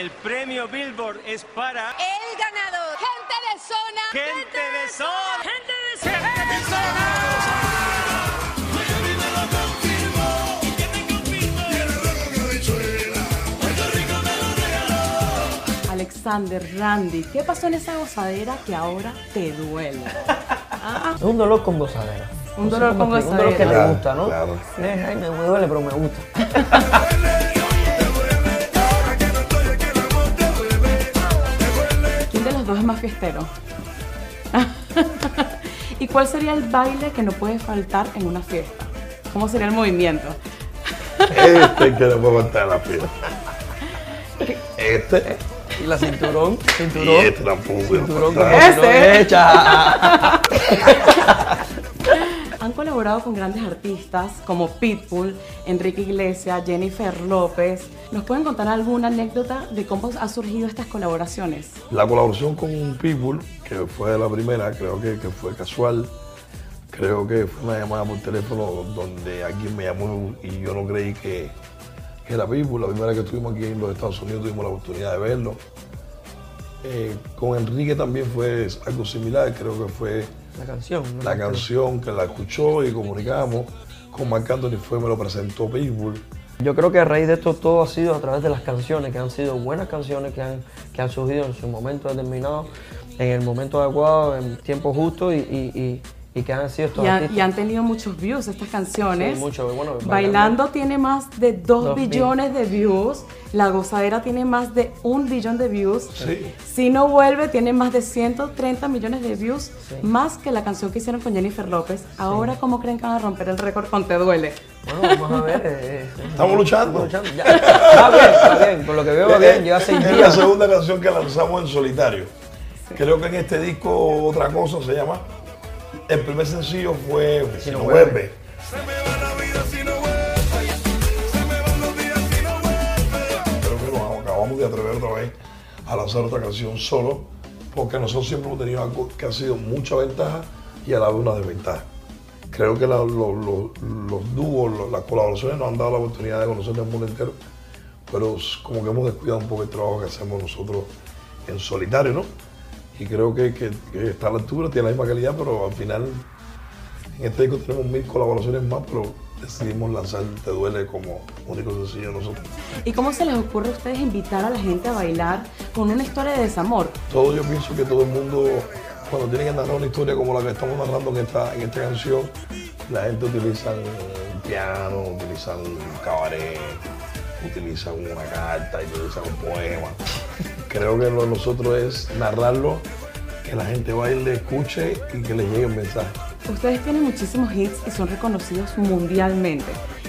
Y el premio Billboard es para El ganador. Gente de zona. Gente de Sol. Gente de zona. Alexander, Randy, ¿qué pasó en esa gozadera que ahora te duele? Es un dolor con gozadera. Un No sé dolor con explicar, Un dolor que gozadera. le gusta, ¿no? Claro. Eh, ay, me duele, pero me gusta. más fiestero? ¿Y cuál sería el baile que no puede faltar en una fiesta? ¿Cómo sería el movimiento? Este que no puedo faltar en la fiesta. Este Y la cinturón, y cinturón. este tampoco puede Cinturón no Ese. hecha. Colaborado con grandes artistas como Pitbull, Enrique Iglesias, Jennifer López. ¿Nos pueden contar alguna anécdota de cómo han surgido estas colaboraciones? La colaboración con People, que fue la primera, creo que, que fue casual. Creo que fue una llamada por teléfono donde alguien me llamó y yo no creí que, que era People. La primera que estuvimos aquí en los Estados Unidos tuvimos la oportunidad de verlo. Eh, con Enrique también fue algo similar, creo que fue La canción. ¿no? la canción que la escuchó y comunicamos. Con Marc Anthony fue, me lo presentó Pitbull. Yo creo que a raíz de esto todo ha sido a través de las canciones, que han sido buenas canciones que han, que han surgido en su momento determinado, en el momento adecuado, en tiempo justo y, y- y- y que han sido estos Y, han- artistas. y han tenido muchos views estas canciones. Sí, mucho, bueno, Bailando, Bailando. tiene más de 2 Dos billones de views. La gozadera tiene más de un billón de views. Sí. Si no vuelve, tiene más de 130 millones de views, más que la canción que hicieron con Jennifer López. Ahora, ¿cómo creen que van a romper el récord con Te Duele? Bueno, vamos a ver. eh, eh, Estamos luchando. estamos luchando. Ya. Está bien, está bien. Por lo que veo va bien, lleva seis es la días. segunda canción que lanzamos en solitario. Creo que en este disco otra cosa se llama. El primer sencillo fue Si, no no vuelve. vuelve. Creo que nos acabamos de atrever otra vez a lanzar otra canción solo, porque nosotros siempre hemos tenido algo que ha sido mucha ventaja y a la vez una desventaja. Creo que la- lo- lo- los dúos, lo- las colaboraciones nos han dado la oportunidad de conocer el mundo entero, pero como que hemos descuidado un poco el trabajo que hacemos nosotros en solitario, ¿no? Y creo que, que- que está a la altura, tiene la misma calidad, pero al final en este disco tenemos mil colaboraciones más, pero decidimos lanzar Te Duele como único sencillo nosotros. ¿Y cómo se les ocurre a ustedes invitar a la gente a bailar con una historia de desamor? Todo yo pienso que todo el mundo, cuando tiene que narrar una historia como la que estamos narrando en esta, en esta canción, la gente utiliza un piano, utilizan un cabaret, utilizan una carta, utilizan un poema. Creo que lo de nosotros es narrarlo, que la gente baile, escuche y que le llegue el mensaje. Ustedes tienen muchísimos hits y son reconocidos mundialmente.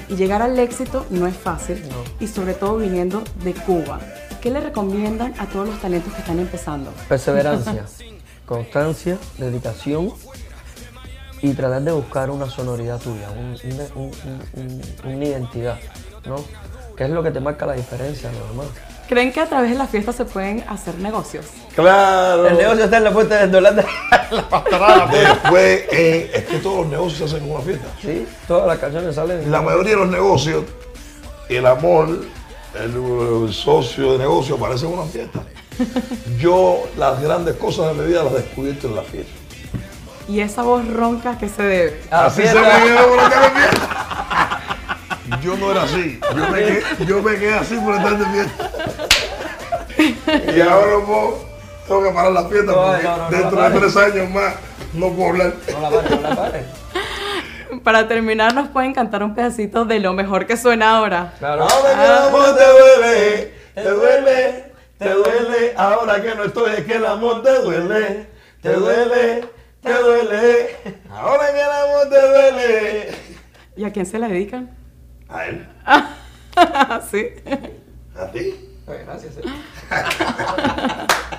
Y llegar al éxito no es fácil, y sobre todo viniendo de Cuba. ¿Qué le recomiendan a todos los talentos que están empezando? Perseverancia, constancia, dedicación y tratar de buscar una sonoridad tuya, un- una, un- un- un- una identidad, ¿no? Que es lo que te marca la diferencia a los demás. ¿Creen que a través de la fiesta se pueden hacer negocios? Claro. El negocio está en la puerta del dólar. la pastorada. Después, eh, es que todos los negocios se hacen en una fiesta. Sí, todas las canciones salen. La mayoría de los negocios, el amor, el, el socio de negocio aparece en una fiesta. Yo las grandes cosas de mi vida las he descubierto en la fiesta. ¿Y esa voz ronca que se debe? Así fiesta. se me quedó por estar de fiesta. Yo no era así. Yo me quedé, yo me quedé así por estar de fiesta. Y ahora no puedo, tengo que parar la fiesta No, porque no, no, no dentro de tres años más no puedo hablar. No la pares, no la pares. Para terminar, nos pueden cantar un pedacito de lo mejor que suena ahora. Claro. Ahora que el amor te duele, te duele, te duele. Ahora que no estoy, es que el amor te duele, te duele, te duele. Ahora que el amor te duele. ¿Y a quién se la dedican? A él, sí. a ti. Gracias. eh.